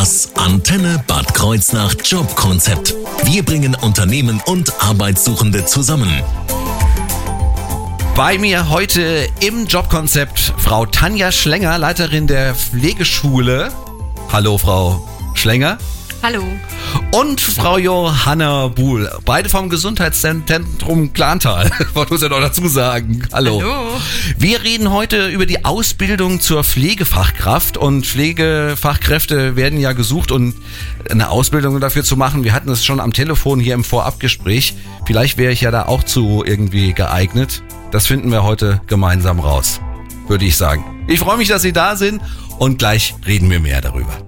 Das Antenne Bad Kreuznach Jobkonzept. Wir bringen Unternehmen und Arbeitssuchende zusammen. Bei mir heute im Jobkonzept Frau Tanja Schlenger, Leiterin der Pflegeschule. Hallo, Frau Schlenger. Hallo. Und Frau Johanna Buhl, beide vom Gesundheitszentrum Klantal. Wollte uns ja noch dazu sagen. Hallo. Hallo. Wir reden heute über die Ausbildung zur Pflegefachkraft und Pflegefachkräfte werden ja gesucht und eine Ausbildung dafür zu machen. Wir hatten es schon am Telefon hier im Vorabgespräch. Vielleicht wäre ich ja da auch zu irgendwie geeignet. Das finden wir heute gemeinsam raus, würde ich sagen. Ich freue mich, dass Sie da sind und gleich reden wir mehr darüber.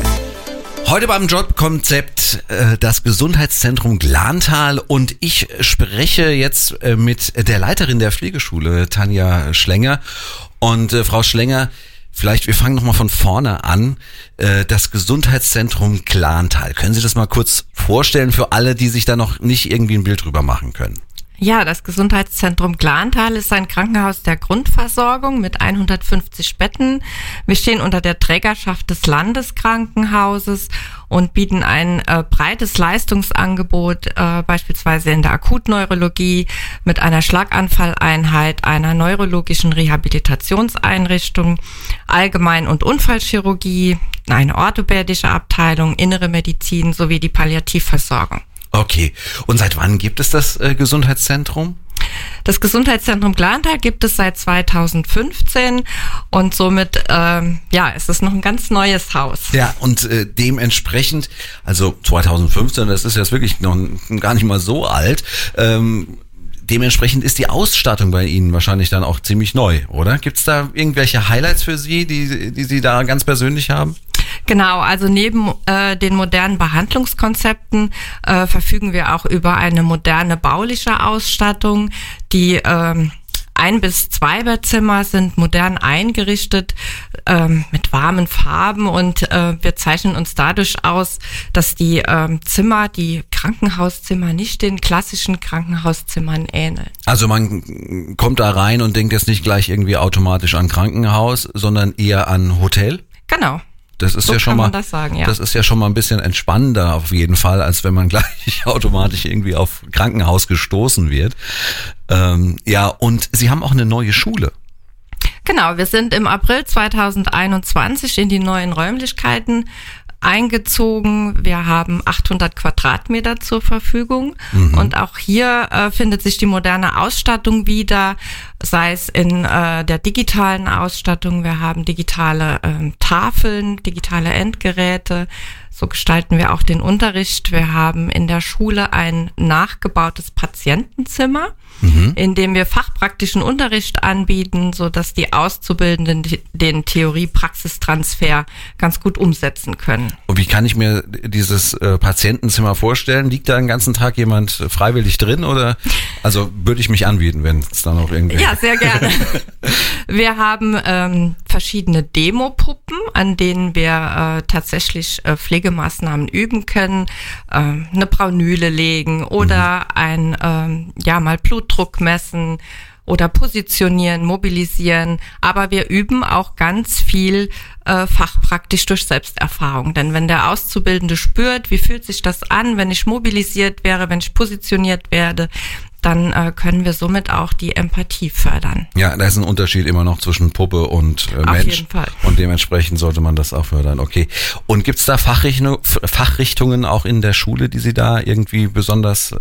Heute beim Jobkonzept äh, das Gesundheitszentrum Glantal und ich spreche jetzt äh, mit der Leiterin der Pflegeschule, Tanja Schlenger. Und äh, Frau Schlenger, vielleicht wir fangen nochmal von vorne an. Äh, das Gesundheitszentrum Glantal. Können Sie das mal kurz vorstellen für alle, die sich da noch nicht irgendwie ein Bild drüber machen können? Ja, das Gesundheitszentrum Glantal ist ein Krankenhaus der Grundversorgung mit 150 Betten. Wir stehen unter der Trägerschaft des Landeskrankenhauses und bieten ein äh, breites Leistungsangebot, äh, beispielsweise in der Akutneurologie mit einer Schlaganfalleinheit, einer neurologischen Rehabilitationseinrichtung, Allgemein- und Unfallchirurgie, eine orthopädische Abteilung, innere Medizin sowie die Palliativversorgung. Okay. Und seit wann gibt es das äh, Gesundheitszentrum? Das Gesundheitszentrum Glantal gibt es seit 2015 und somit ähm, ja, ist es noch ein ganz neues Haus. Ja, und äh, dementsprechend, also 2015, das ist jetzt wirklich noch gar nicht mal so alt. Ähm, dementsprechend ist die Ausstattung bei Ihnen wahrscheinlich dann auch ziemlich neu, oder? Gibt es da irgendwelche Highlights für Sie, die, die Sie da ganz persönlich haben? Genau, also neben äh, den modernen Behandlungskonzepten äh, verfügen wir auch über eine moderne bauliche Ausstattung, die ähm, ein bis zwei Bettzimmer sind modern eingerichtet ähm, mit warmen Farben und äh, wir zeichnen uns dadurch aus, dass die ähm, Zimmer, die Krankenhauszimmer nicht den klassischen Krankenhauszimmern ähneln. Also man kommt da rein und denkt jetzt nicht gleich irgendwie automatisch an Krankenhaus, sondern eher an Hotel? Genau. Das ist So ja schon mal, das sagen, ja. das ist ja schon mal ein bisschen entspannender auf jeden Fall, als wenn man gleich automatisch irgendwie auf Krankenhaus gestoßen wird. Ähm, ja, und Sie haben auch eine neue Schule. Genau, wir sind im April 2021 in die neuen Räumlichkeiten eingezogen. Wir haben 800 Quadratmeter zur Verfügung und auch hier äh, findet sich die moderne Ausstattung wieder, sei es in äh, der digitalen Ausstattung. Wir haben digitale ähm, Tafeln, digitale Endgeräte. So gestalten wir auch den Unterricht. Wir haben in der Schule ein nachgebautes Patientenzimmer, in dem wir fachpraktischen Unterricht anbieten, so dass die Auszubildenden den Theorie-Praxistransfer ganz gut umsetzen können. Und wie kann ich mir dieses äh, Patientenzimmer vorstellen? Liegt da den ganzen Tag jemand freiwillig drin oder also würde ich mich anbieten, wenn es dann auch irgendwie. Ja, sehr gerne. Wir haben ähm, verschiedene Demopuppen, an denen wir äh, tatsächlich äh, Pflegemaßnahmen üben können, ähm, eine Braunüle legen oder ein ähm, ja mal Blutdruck messen oder positionieren, mobilisieren. Aber wir üben auch ganz viel äh, fachpraktisch durch Selbsterfahrung. Denn wenn der Auszubildende spürt, wie fühlt sich das an, wenn ich mobilisiert wäre, wenn ich positioniert werde, dann äh, können wir somit auch die Empathie fördern. Ja, da ist ein Unterschied immer noch zwischen Puppe und äh, Auf Mensch. jeden Fall. Und dementsprechend sollte man das auch fördern. Okay. Und gibt's da Fachrichtung, F- Fachrichtungen auch in der Schule, die Sie da irgendwie besonders äh,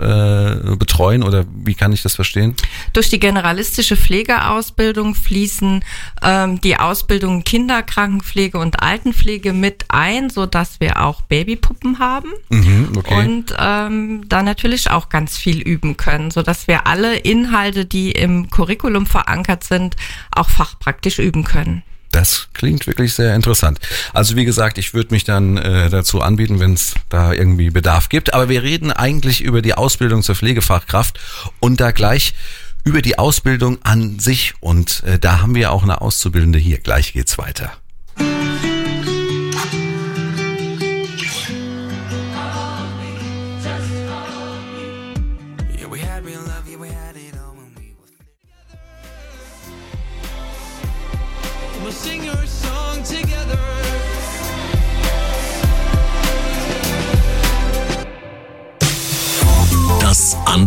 betreuen oder wie kann ich das verstehen? Durch die generalistische Pflegeausbildung fließen ähm, die Ausbildungen Kinderkrankenpflege und Altenpflege mit ein, so dass wir auch Babypuppen haben Mhm, okay. und ähm, da natürlich auch ganz viel üben können, so dass wir alle Inhalte, die im Curriculum verankert sind, auch fachpraktisch üben können. Das klingt wirklich sehr interessant. Also wie gesagt, ich würde mich dann äh, dazu anbieten, wenn es da irgendwie Bedarf gibt. Aber wir reden eigentlich über die Ausbildung zur Pflegefachkraft und da gleich über die Ausbildung an sich. Und äh, da haben wir auch eine Auszubildende hier. Gleich geht's weiter.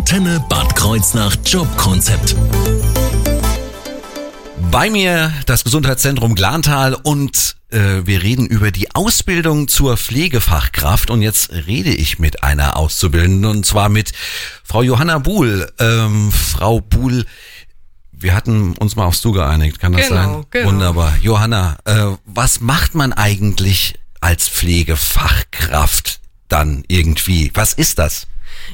Antenne Bad Kreuznach Jobkonzept. Bei mir das Gesundheitszentrum Glantal und äh, wir reden über die Ausbildung zur Pflegefachkraft und jetzt rede ich mit einer Auszubildenden und zwar mit Frau Johanna Buhl. Ähm, Frau Buhl, wir hatten uns mal aufs Du geeinigt, kann das Genau, sein? genau. Wunderbar. Johanna, äh, was macht man eigentlich als Pflegefachkraft dann irgendwie? Was ist das?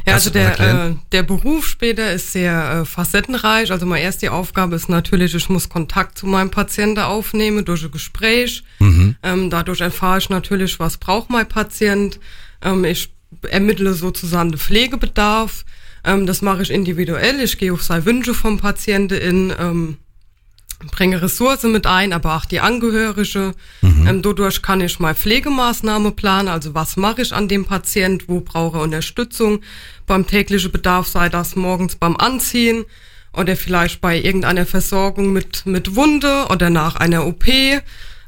Ja, also der, äh, der Beruf später ist sehr äh, facettenreich. Also meine erste Aufgabe ist natürlich, ich muss Kontakt zu meinem Patienten aufnehmen durch ein Gespräch. Mhm. Ähm, dadurch erfahre ich natürlich, was braucht mein Patient. Ähm, ich ermittle sozusagen den Pflegebedarf. Ähm, das mache ich individuell. Ich gehe auf seine Wünsche vom Patienten in, ähm, bringe Ressourcen mit ein, aber auch die Angehörige. Ähm, dadurch kann ich mal Pflegemaßnahme planen, also was mache ich an dem Patient, wo brauche er Unterstützung beim täglichen Bedarf, sei das morgens beim Anziehen oder vielleicht bei irgendeiner Versorgung mit, mit Wunde oder nach einer OP.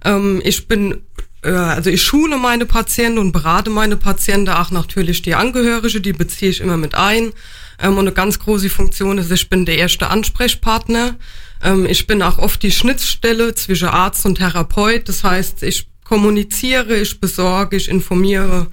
Ähm, ich bin äh, also ich schule meine Patienten und berate meine Patienten, auch natürlich die Angehörige, die beziehe ich immer mit ein. Ähm, und eine ganz große Funktion ist, ich bin der erste Ansprechpartner. Ähm, ich bin auch oft die Schnittstelle zwischen Arzt und Therapeut. Das heißt, ich kommuniziere, ich besorge, ich informiere.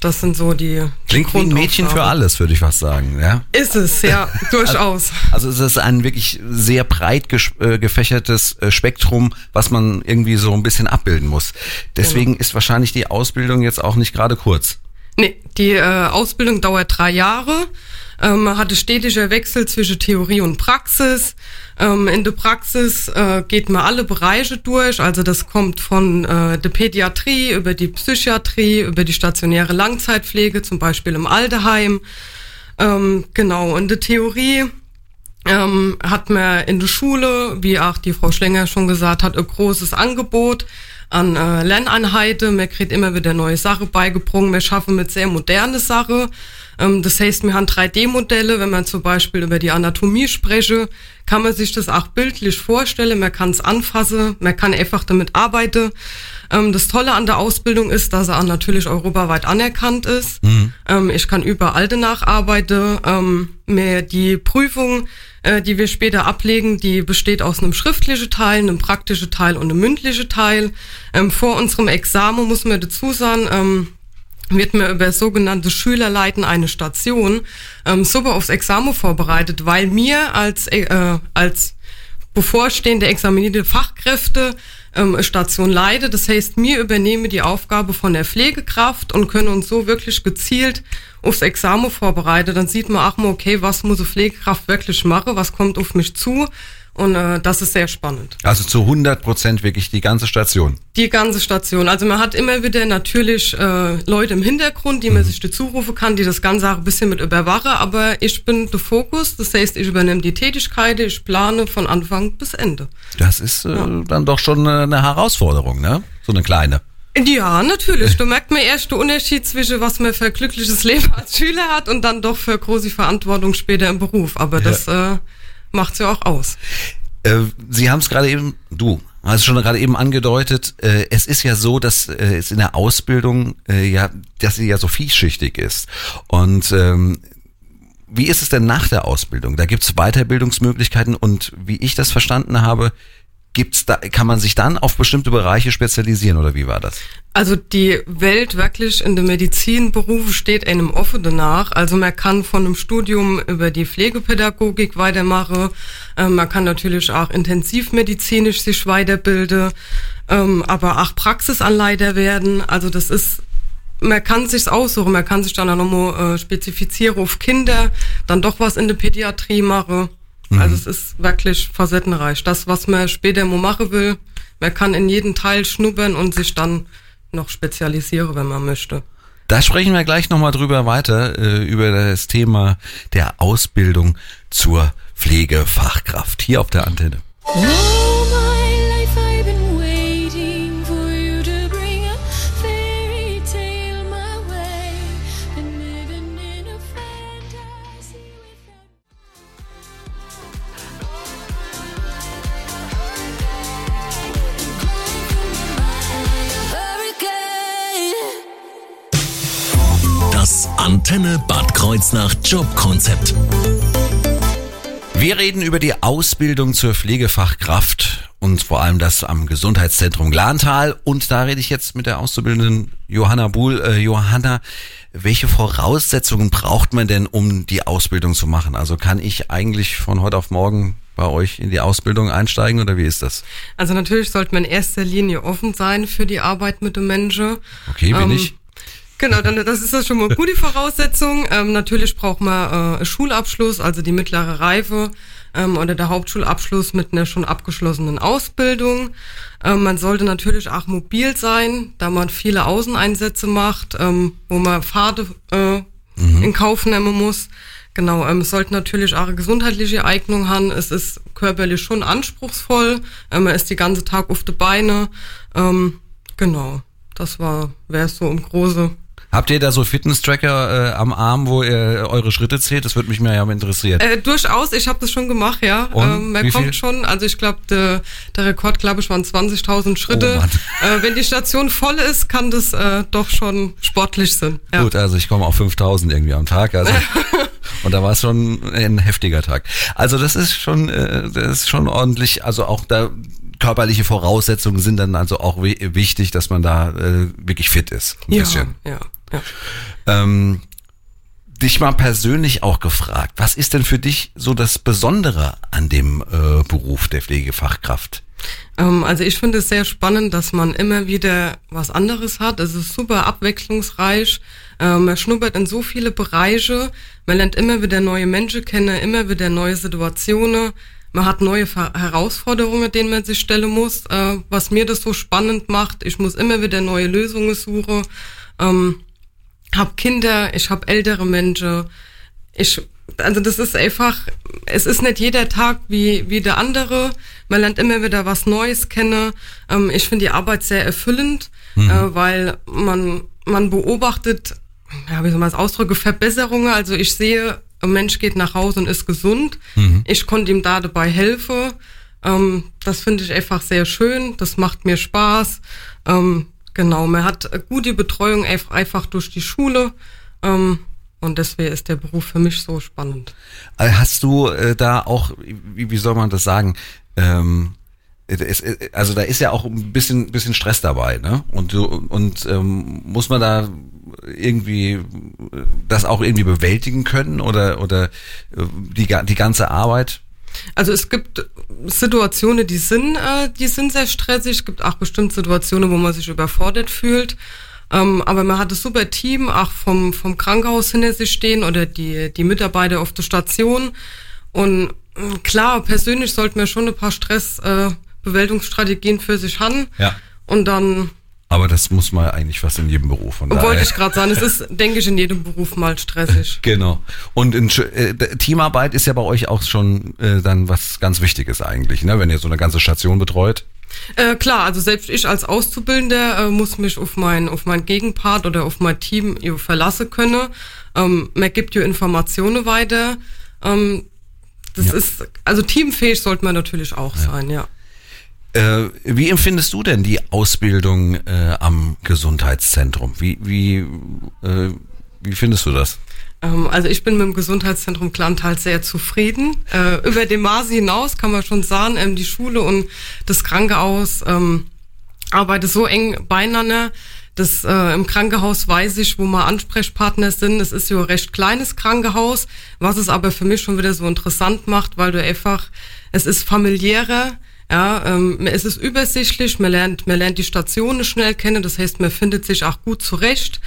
Das sind so die Klingt wie ein Mädchen für alles, würde ich fast sagen. Ja. Ist es, ja, durchaus. Also es ist ein wirklich sehr breit äh, gefächertes äh, Spektrum, was man irgendwie so ein bisschen abbilden muss. Deswegen ist wahrscheinlich die Ausbildung jetzt auch nicht gerade kurz. Nee, die äh, Ausbildung dauert drei Jahre. Ähm, man hatte stetiger Wechsel zwischen Theorie und Praxis. Ähm, in der Praxis äh, geht man alle Bereiche durch. Also das kommt von äh, der Pädiatrie über die Psychiatrie, über die stationäre Langzeitpflege, zum Beispiel im Altenheim. Ähm, genau, in der Theorie ähm, hat man in der Schule, wie auch die Frau Schlenger schon gesagt hat, ein großes Angebot an äh, Lerneinheiten. Man kriegt immer wieder neue Sachen beigebrungen. Wir schaffen mit sehr moderne Sachen. Ähm, das heißt, wir haben 3D-Modelle. Wenn man zum Beispiel über die Anatomie spreche, kann man sich das auch bildlich vorstellen. Man kann es anfassen, man kann einfach damit arbeiten. Ähm, das Tolle an der Ausbildung ist, dass er natürlich europaweit anerkannt ist. Ähm, ich kann überall danach arbeiten. Mehr die Prüfung, äh, die wir später ablegen, die besteht aus einem schriftlichen Teil, einem praktischen Teil und einem mündlichen Teil. Vor unserem Examen muss man dazu sagen, wird mir über sogenannte Schülerleiten eine Station ähm, super aufs Examen vorbereitet, weil mir als, äh, als bevorstehende examinierte Fachkräfte ähm, Station leite. Das heißt, mir übernehme die Aufgabe von der Pflegekraft und können uns so wirklich gezielt aufs Examen vorbereiten. Dann sieht man auch mal, okay, was muss eine Pflegekraft wirklich machen, was kommt auf mich zu. Und äh, das ist sehr spannend. Also zu 100 Prozent wirklich die ganze Station. Die ganze Station. Also man hat immer wieder natürlich äh, Leute im Hintergrund, die man sich dazu rufen kann, die das Ganze auch ein bisschen mit überwachen, aber ich bin der Fokus, das heißt, ich übernehme die Tätigkeit, ich plane von Anfang bis Ende. Das ist äh, dann doch schon eine, eine Herausforderung, ne? So eine kleine. Ja, natürlich. Du merkst mir erst den Unterschied zwischen was man für ein glückliches Leben als Schüler hat und dann doch für große Verantwortung später im Beruf. Aber das äh, macht's ja auch aus. Äh, Sie haben es gerade eben, du, hast es schon gerade eben angedeutet, äh, es ist ja so, dass äh, es in der Ausbildung ja, dass sie ja so vielschichtig ist. Und ähm, wie ist es denn nach der Ausbildung? Da gibt es Weiterbildungsmöglichkeiten und wie ich das verstanden habe, gibt's da, kann man sich dann auf bestimmte Bereiche spezialisieren oder wie war das? Also die Welt wirklich in der Medizinberufe steht einem offen danach. Also man kann von einem Studium über die Pflegepädagogik weitermachen. Ähm, man kann natürlich auch intensivmedizinisch sich weiterbilden, ähm, aber auch Praxisanleiter werden. Also das ist man kann sich's aussuchen, man kann sich dann auch nochmal äh, spezifizieren auf Kinder, dann doch was in der Pädiatrie machen. Also es ist wirklich facettenreich. Das, was man später mal machen will, man kann in jeden Teil schnuppern und sich dann noch spezialisieren, wenn man möchte. Da sprechen wir gleich nochmal drüber weiter, äh, über das Thema der Ausbildung zur Pflegefachkraft hier auf der Antenne. Antenne Bad Kreuznach Jobkonzept. Wir reden über die Ausbildung zur Pflegefachkraft und vor allem das am Gesundheitszentrum Glantal. Und da rede ich jetzt mit der Auszubildenden Johanna Buhl. Äh, Johanna, welche Voraussetzungen braucht man denn, um die Ausbildung zu machen? Also kann ich eigentlich von heute auf morgen bei euch in die Ausbildung einsteigen oder wie ist das? Also natürlich sollte man in erster Linie offen sein für die Arbeit mit dem Menschen. Okay, bin Ähm, ich. Genau, dann das ist das schon mal eine gute Voraussetzung. Ähm, natürlich braucht man äh, Schulabschluss, also die mittlere Reife ähm, oder der Hauptschulabschluss mit einer schon abgeschlossenen Ausbildung. Ähm, man sollte natürlich auch mobil sein, da man viele Außeneinsätze macht, ähm, wo man Pfade äh, in Kauf nehmen muss. Genau, ähm, es sollte natürlich auch eine gesundheitliche Eignung haben. Es ist körperlich schon anspruchsvoll. Ähm, man ist die ganze Tag auf die Beine. Ähm, genau, das war wäre so im Große. Habt ihr da so Fitness-Tracker äh, am Arm, wo ihr eure Schritte zählt? Das würde mich mir ja mal interessieren. Äh, durchaus, ich habe das schon gemacht, ja. Ähm, man kommt viel? schon, also ich glaube, der, der Rekord, glaube ich, waren 20.000 Schritte. Oh äh, wenn die Station voll ist, kann das äh, doch schon sportlich sein. Ja. Gut, also ich komme auf 5000 irgendwie am Tag. Also, und da war es schon ein heftiger Tag. Also das ist schon, äh, das ist schon ordentlich. Also auch da körperliche Voraussetzungen sind dann also auch wi- wichtig, dass man da äh, wirklich fit ist. Ein ja, bisschen. ja, Ähm, dich mal persönlich auch gefragt, was ist denn für dich so das Besondere an dem äh, Beruf der Pflegefachkraft? Ähm, also ich finde es sehr spannend, dass man immer wieder was anderes hat. Es ist super abwechslungsreich. Ähm, man schnuppert in so viele Bereiche. Man lernt immer wieder neue Menschen kennen, immer wieder neue Situationen. Man hat neue Ver Herausforderungen, denen man sich stellen muss, äh, was mir das so spannend macht. Ich muss immer wieder neue Lösungen suchen. Ähm, hab Kinder, ich hab ältere Menschen. Ich, also das ist einfach, es ist nicht jeder Tag wie, wie der andere. Man lernt immer wieder was Neues kennen. Ähm, ich finde die Arbeit sehr erfüllend, äh, weil man, man beobachtet, ja, wie soll man es ausdrücken, Verbesserungen. Also ich sehe, ein Mensch geht nach Hause und ist gesund. Ich konnte ihm da dabei helfen. Ähm, das finde ich einfach sehr schön. Das macht mir Spaß. Ähm, genau, man hat gute Betreuung einfach durch die Schule. Ähm, und deswegen ist der Beruf für mich so spannend. Äh, Hast du äh, da auch, wie, wie soll man das sagen? Ähm, es, äh, also da ist ja auch ein bisschen, bisschen Stress dabei, ne? Und und ähm, muss man da irgendwie äh, das auch irgendwie bewältigen können oder oder äh, die die ganze Arbeit? Also es gibt Situationen, die sind, äh, die sind sehr stressig. Es gibt auch bestimmt Situationen, wo man sich überfordert fühlt. Ähm, aber man hat ein super Team, auch vom, vom Krankenhaus hinter sich stehen oder die, die Mitarbeiter auf der Station. Und mh, klar, persönlich sollten wir schon ein paar Stressbewältigungsstrategien für sich haben. Ja. Und dann Aber das muss man eigentlich fast in jedem Beruf. Von wollte ich gerade sagen, es ist, denke ich, in jedem Beruf mal stressig. Genau. Und in, äh, Teamarbeit ist ja bei euch auch schon äh, dann was ganz Wichtiges eigentlich, ne? Wenn ihr so eine ganze Station betreut. Äh, klar, also selbst ich als Auszubildender äh, muss mich auf mein, auf mein Gegenpart oder auf mein Team jo, verlassen können. Ähm, man gibt ja Informationen weiter. Ähm, das Ja. ist, also teamfähig sollte man natürlich auch sein, ja. Äh, wie empfindest du denn die Ausbildung äh, am Gesundheitszentrum? Wie, wie, äh, wie findest du das? Ähm, also ich bin mit dem Gesundheitszentrum Klantal sehr zufrieden. Äh, über dem Maße hinaus kann man schon sagen, ähm, die Schule und das Krankenhaus ähm, arbeiten so eng beieinander. Das äh, im Krankenhaus weiß ich, wo mal Ansprechpartner sind. Es ist ja ein recht kleines Krankenhaus, was es aber für mich schon wieder so interessant macht, weil du einfach, es ist familiärer, ja, ähm, es ist übersichtlich, man lernt, man lernt die Stationen schnell kennen, das heißt, man findet sich auch gut zurecht.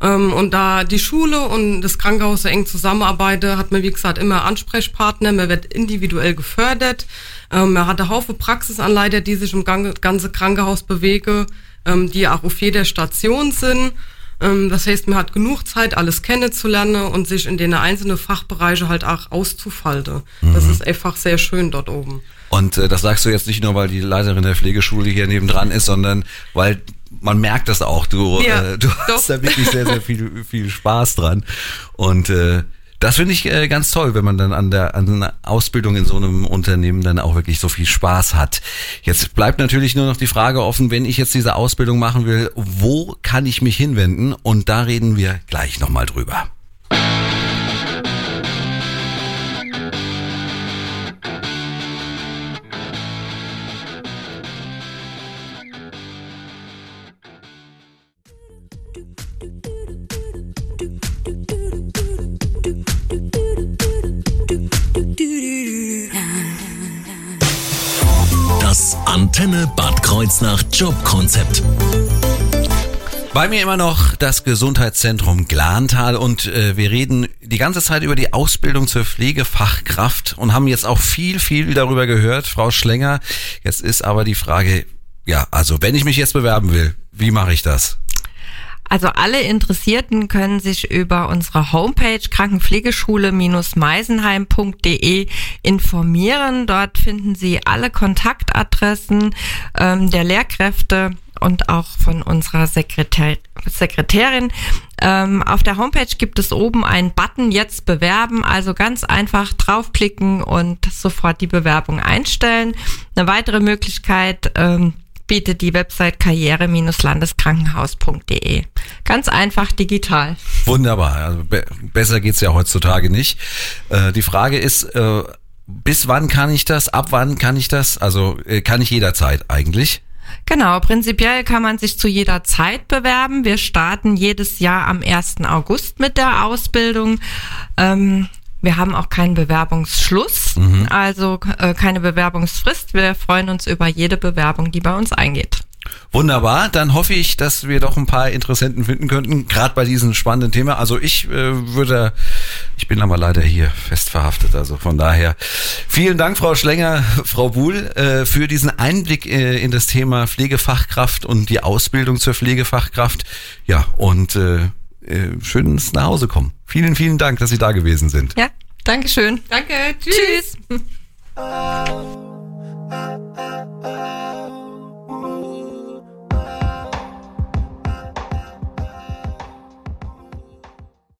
Ähm, und da die Schule und das Krankenhaus so eng zusammenarbeiten, hat man, wie gesagt, immer Ansprechpartner, man wird individuell gefördert. Ähm, man hat einen Haufen Praxisanleiter, die sich im ganze Krankenhaus bewegen, ähm, die auch auf jeder Station sind. Ähm, das heißt, man hat genug Zeit, alles kennenzulernen und sich in den einzelnen Fachbereiche halt auch auszufalten. Das ist einfach sehr schön dort oben. Und äh, das sagst du jetzt nicht nur, weil die Leiterin der Pflegeschule hier nebendran ist, sondern weil man merkt das auch. Du, Ja, äh, du doch. hast da wirklich sehr, sehr viel, viel Spaß dran. Und äh, das finde ich äh, ganz toll, wenn man dann an der an einer Ausbildung in so einem Unternehmen dann auch wirklich so viel Spaß hat. Jetzt bleibt natürlich nur noch die Frage offen, wenn ich jetzt diese Ausbildung machen will, wo kann ich mich hinwenden? Und da reden wir gleich nochmal drüber. Antenne Bad Kreuznach Jobkonzept. Bei mir immer noch das Gesundheitszentrum Glantal und äh, wir reden die ganze Zeit über die Ausbildung zur Pflegefachkraft und haben jetzt auch viel, viel darüber gehört, Frau Schlenger. Jetzt ist aber die Frage, ja, also wenn ich mich jetzt bewerben will, wie mache ich das? Also alle Interessierten können sich über unsere Homepage krankenpflegeschule-meisenheim.de informieren. Dort finden Sie alle Kontaktadressen ähm, der Lehrkräfte und auch von unserer Sekretär Sekretärin. Ähm, auf der Homepage gibt es oben einen Button Jetzt bewerben, also ganz einfach draufklicken und sofort die Bewerbung einstellen. Eine weitere Möglichkeit ähm, bietet die Website karriere-landeskrankenhaus.de. Ganz einfach digital. Wunderbar, also be besser geht's ja heutzutage nicht. Äh, die Frage ist, äh, bis wann kann ich das, ab wann kann ich das? Also äh, kann ich jederzeit eigentlich? Genau, prinzipiell kann man sich zu jeder Zeit bewerben. Wir starten jedes Jahr am 1. August mit der Ausbildung. Ähm, wir haben auch keinen Bewerbungsschluss, also äh, keine Bewerbungsfrist. Wir freuen uns über jede Bewerbung, die bei uns eingeht. Wunderbar, dann hoffe ich, dass wir doch ein paar Interessenten finden könnten, gerade bei diesem spannenden Thema. Also ich äh, würde, ich bin aber leider hier fest verhaftet, also von daher vielen Dank, Frau Schlenger, Frau Buhl, äh, für diesen Einblick äh, in das Thema Pflegefachkraft und die Ausbildung zur Pflegefachkraft. Ja, und äh, äh, schönes Nachhause kommen. Vielen, vielen Dank, dass Sie da gewesen sind. Ja, Dankeschön. Danke. Tschüss. tschüss.